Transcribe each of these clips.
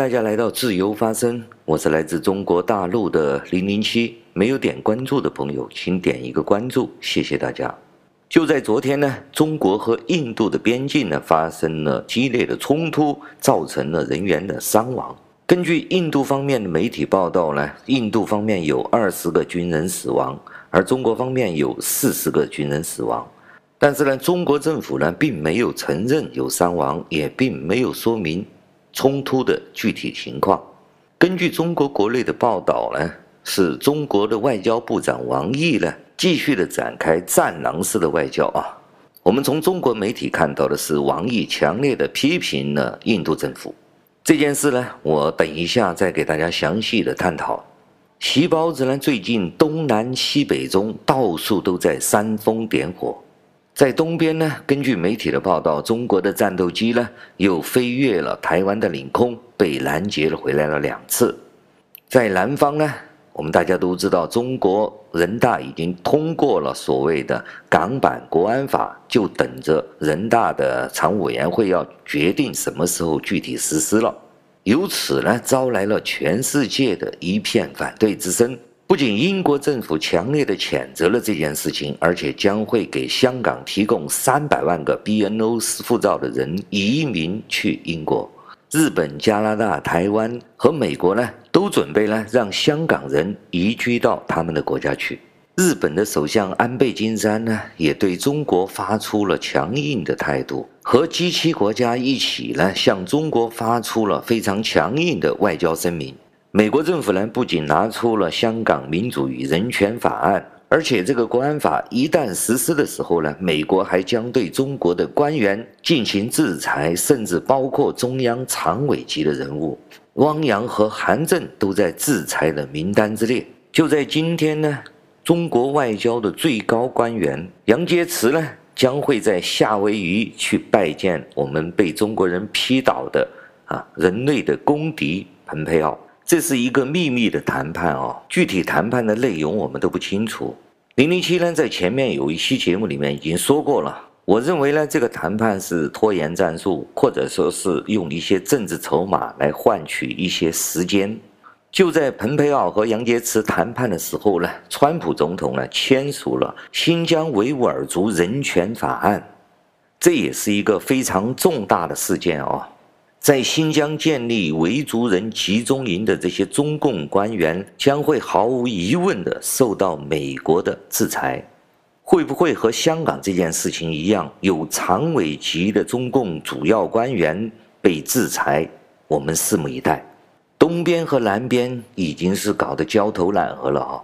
大家来到自由发声，我是来自中国大陆的零零七。没有点关注的朋友，请点一个关注，谢谢大家。就在昨天呢，中国和印度的边境呢发生了激烈的冲突，造成了人员的伤亡。根据印度方面的媒体报道呢，印度方面有二十个军人死亡，而中国方面有四十个军人死亡。但是呢，中国政府呢并没有承认有伤亡，也并没有说明冲突的具体情况。根据中国国内的报道呢，是中国的外交部长王毅呢继续的展开战狼式的外交啊。我们从中国媒体看到的是王毅强烈的批评了印度政府。这件事呢，我等一下再给大家详细的探讨。习包子呢，最近东南西北中到处都在煽风点火。在东边呢，根据媒体的报道，中国的战斗机呢又飞越了台湾的领空，被拦截了回来了两次。在南方呢，我们大家都知道，中国人大已经通过了所谓的港版国安法，就等着人大的常务委员会要决定什么时候具体实施了。由此呢，招来了全世界的一片反对之声。不仅英国政府强烈的谴责了这件事情，而且将会给香港提供三百万个 BNO 护照的人移民去英国。日本、加拿大、台湾和美国呢，都准备呢让香港人移居到他们的国家去。日本的首相安倍晋三呢，也对中国发出了强硬的态度，和 G7 国家一起呢，向中国发出了非常强硬的外交声明。美国政府呢，不仅拿出了《香港民主与人权法案》，而且这个国安法一旦实施的时候呢，美国还将对中国的官员进行制裁，甚至包括中央常委级的人物，汪洋和韩正都在制裁的名单之列。就在今天呢，中国外交的最高官员杨洁篪呢，将会在夏威夷去拜见我们被中国人批倒的啊人类的公敌蓬佩奥。这是一个秘密的谈判哦，具体谈判的内容我们都不清楚。零零七呢，在前面有一期节目里面已经说过了，我认为呢，这个谈判是拖延战术，或者说是用一些政治筹码来换取一些时间。就在蓬佩奥和杨洁篪谈判的时候呢，川普总统呢签署了新疆维吾尔族人权法案，这也是一个非常重大的事件哦。在新疆建立维族人集中营的这些中共官员将会毫无疑问地受到美国的制裁，会不会和香港这件事情一样，有常委级的中共主要官员被制裁？我们拭目以待。东边和南边已经是搞得焦头烂额了啊，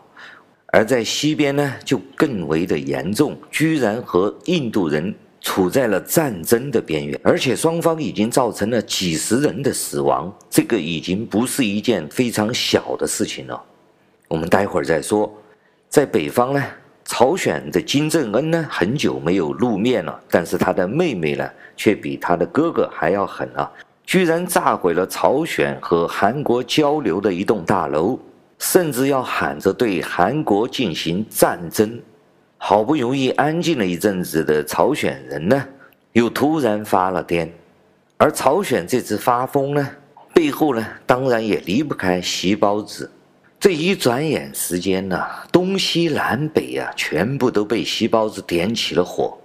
而在西边呢，就更为的严重，居然和印度人。处在了战争的边缘，而且双方已经造成了几十人的死亡，这个已经不是一件非常小的事情了。我们待会儿再说。在北方呢，朝鲜的金正恩呢，很久没有露面了，但是他的妹妹呢，却比他的哥哥还要狠啊，居然炸毁了朝鲜和韩国交流的一栋大楼，甚至要喊着对韩国进行战争。好不容易安静了一阵子的朝鲜人呢，又突然发了癫，而朝鲜这次发疯呢，背后呢，当然也离不开习包子。这一转眼时间呢，东西南北啊，全部都被习包子点起了火，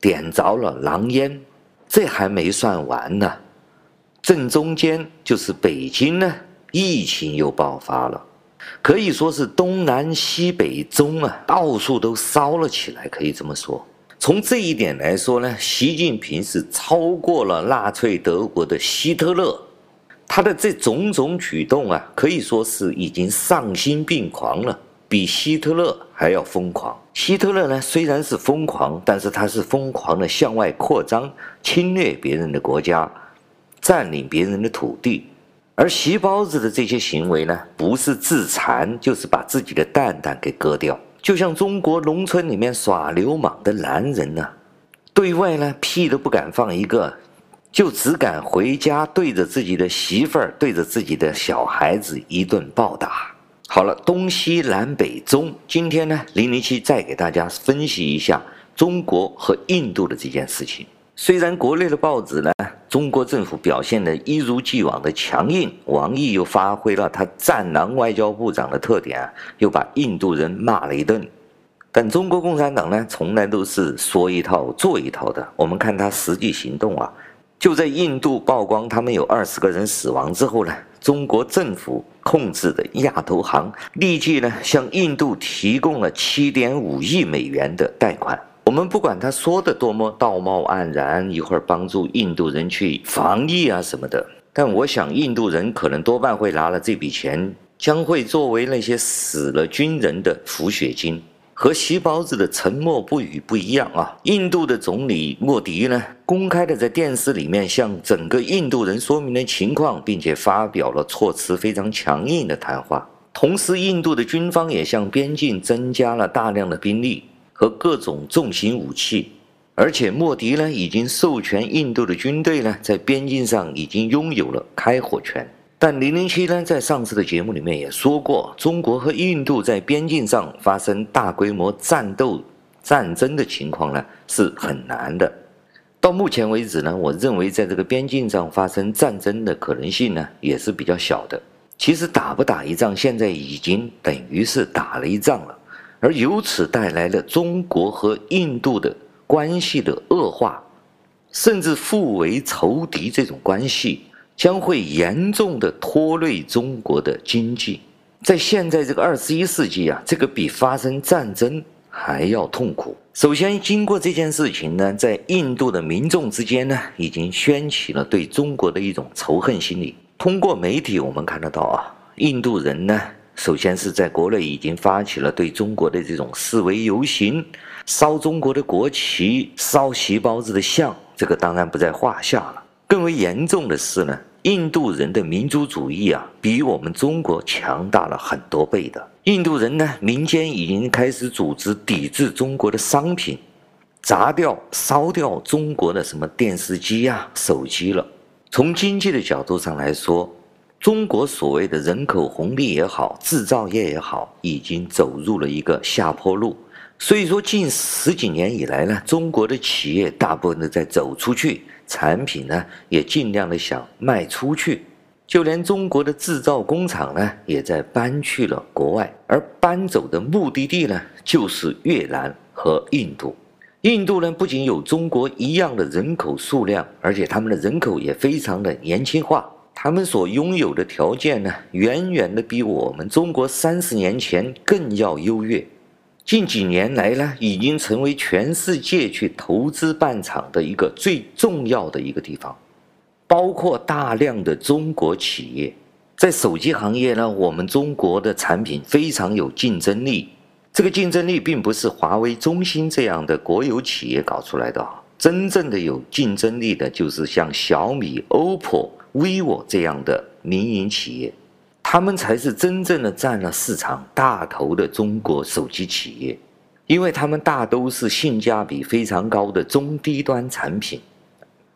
点着了狼烟。这还没算完呢，正中间就是北京呢，疫情又爆发了。可以说是东南西北中啊，到处都烧了起来。可以这么说，从这一点来说呢，习近平是超过了纳粹德国的希特勒。他的这种种举动啊，可以说是已经丧心病狂了，比希特勒还要疯狂。希特勒呢，虽然是疯狂，但是他是疯狂的向外扩张，侵略别人的国家，占领别人的土地。而习包子的这些行为呢，不是自残，就是把自己的蛋蛋给割掉。就像中国农村里面耍流氓的男人呢，对外呢屁都不敢放一个，就只敢回家对着自己的媳妇儿、对着自己的小孩子一顿暴打。好了，东西南北中，今天呢，零零七再给大家分析一下中国和印度的这件事情。虽然国内的报纸呢，中国政府表现的一如既往的强硬，王毅又发挥了他战狼外交部长的特点啊，又把印度人骂了一顿。但中国共产党呢，从来都是说一套做一套的。我们看他实际行动啊，就在印度曝光他们有二十个人死亡之后呢，中国政府控制的亚投行立即呢向印度提供了七点五亿美元的贷款。我们不管他说的多么道貌岸然，一会儿帮助印度人去防疫啊什么的，但我想印度人可能多半会拿了这笔钱，将会作为那些死了军人的抚恤金。和习包子的沉默不语不一样啊！印度的总理莫迪呢，公开的在电视里面向整个印度人说明了情况，并且发表了措辞非常强硬的谈话。同时，印度的军方也向边境增加了大量的兵力和各种重型武器，而且莫迪呢，已经授权印度的军队呢，在边境上已经拥有了开火权。但零零七呢，在上次的节目里面也说过，中国和印度在边境上发生大规模战斗、战争的情况呢，是很难的。到目前为止呢，我认为在这个边境上发生战争的可能性呢，也是比较小的。其实打不打一仗，现在已经等于是打了一仗了，而由此带来了中国和印度的关系的恶化，甚至互为仇敌这种关系。将会严重的拖累中国的经济，在现在这个二十一世纪啊，这个比发生战争还要痛苦。首先，经过这件事情呢，在印度的民众之间呢，已经掀起了对中国的一种仇恨心理。通过媒体我们看得到啊，印度人呢，首先是在国内已经发起了对中国的这种示威游行，烧中国的国旗，烧习包子的像，这个当然不在话下了。更为严重的是呢。印度人的民族主义啊，比我们中国强大了很多倍的。印度人呢，民间已经开始组织抵制中国的商品，砸掉、烧掉中国的什么电视机啊、手机了。从经济的角度上来说，中国所谓的人口红利也好，制造业也好，已经走入了一个下坡路。所以说，近十几年以来呢，中国的企业大部分都在走出去。产品呢，也尽量的想卖出去，就连中国的制造工厂呢，也在搬去了国外，而搬走的目的地呢，就是越南和印度。印度呢，不仅有中国一样的人口数量，而且他们的人口也非常的年轻化，他们所拥有的条件呢，远远的比我们中国三十年前更要优越。近几年来呢，已经成为全世界去投资办厂的一个最重要的一个地方，包括大量的中国企业。在手机行业呢，我们中国的产品非常有竞争力。这个竞争力并不是华为、中兴这样的国有企业搞出来的，真正的有竞争力的，就是像小米、OPPO、vivo 这样的民营企业。他们才是真正的占了市场大头的中国手机企业，因为他们大都是性价比非常高的中低端产品，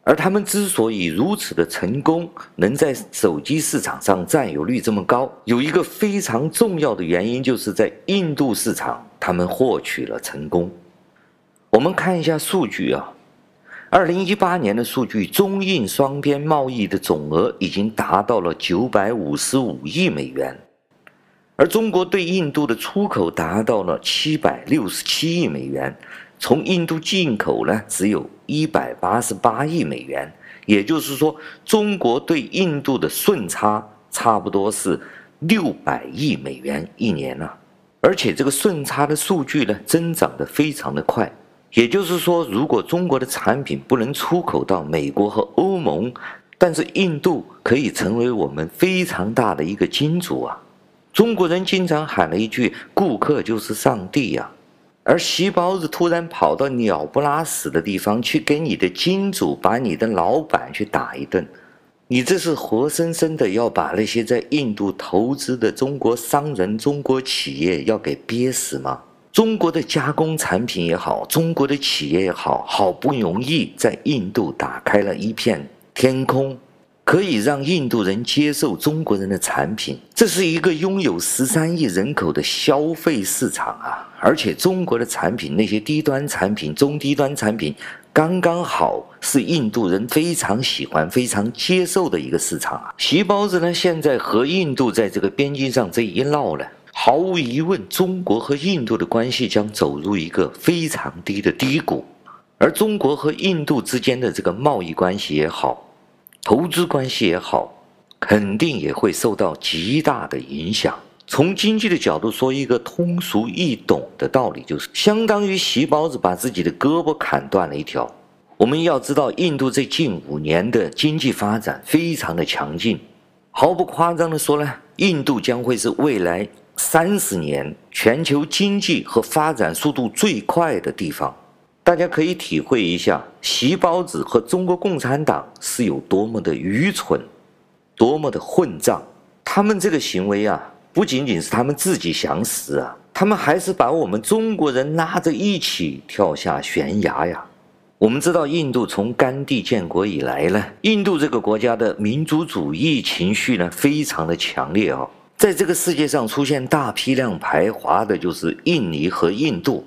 而他们之所以如此的成功，能在手机市场上占有率这么高，有一个非常重要的原因，就是在印度市场他们获取了成功。我们看一下数据啊。二零一八年的数据，中印双边贸易的总额已经达到了九百五十五亿美元，而中国对印度的出口达到了七百六十七亿美元，从印度进口呢，只有一百八十八亿美元，也就是说，中国对印度的顺差差不多是六百亿美元一年呢，而且这个顺差的数据呢，增长得非常的快。也就是说，如果中国的产品不能出口到美国和欧盟，但是印度可以成为我们非常大的一个金主啊！中国人经常喊了一句：“顾客就是上帝呀！”而习包子突然跑到鸟不拉屎的地方去给你的金主把你的老板去打一顿，你这是活生生的要把那些在印度投资的中国商人、中国企业要给憋死吗？中国的加工产品也好，中国的企业也好，好不容易在印度打开了一片天空，可以让印度人接受中国人的产品。这是一个拥有十三亿人口的消费市场啊！而且中国的产品，那些低端产品、中低端产品，刚刚好是印度人非常喜欢、非常接受的一个市场啊！习包子呢，现在和印度在这个边境上这一闹呢，毫无疑问，中国和印度的关系将走入一个非常低的低谷，而中国和印度之间的这个贸易关系也好。投资关系也好，肯定也会受到极大的影响。从经济的角度说，一个通俗易懂的道理就是，相当于习包子把自己的胳膊砍断了一条。我们要知道，印度这近五年的经济发展非常的强劲，毫不夸张的说呢，印度将会是未来三十年全球经济和发展速度最快的地方。大家可以体会一下，习包子和中国共产党是有多么的愚蠢，多么的混账。他们这个行为啊，不仅仅是他们自己想死啊，他们还是把我们中国人拉着一起跳下悬崖呀。我们知道，印度从甘地建国以来呢，印度这个国家的民族主义情绪呢，非常的强烈啊。在这个世界上出现大批量排华的，就是印尼和印度。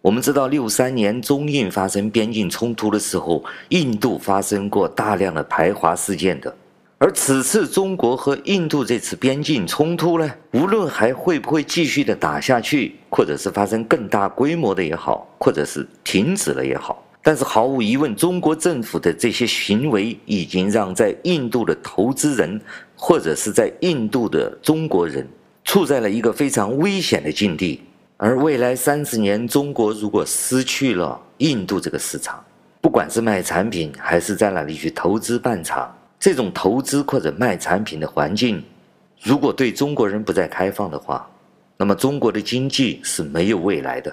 我们知道，六三年中印发生边境冲突的时候，印度发生过大量的排华事件的。而此次中国和印度这次边境冲突呢，无论还会不会继续的打下去，或者是发生更大规模的也好，或者是停止了也好，但是毫无疑问，中国政府的这些行为已经让在印度的投资人，或者是在印度的中国人，处在了一个非常危险的境地。而未来三十年，中国如果失去了印度这个市场，不管是卖产品还是在哪里去投资办厂，这种投资或者卖产品的环境，如果对中国人不再开放的话，那么中国的经济是没有未来的。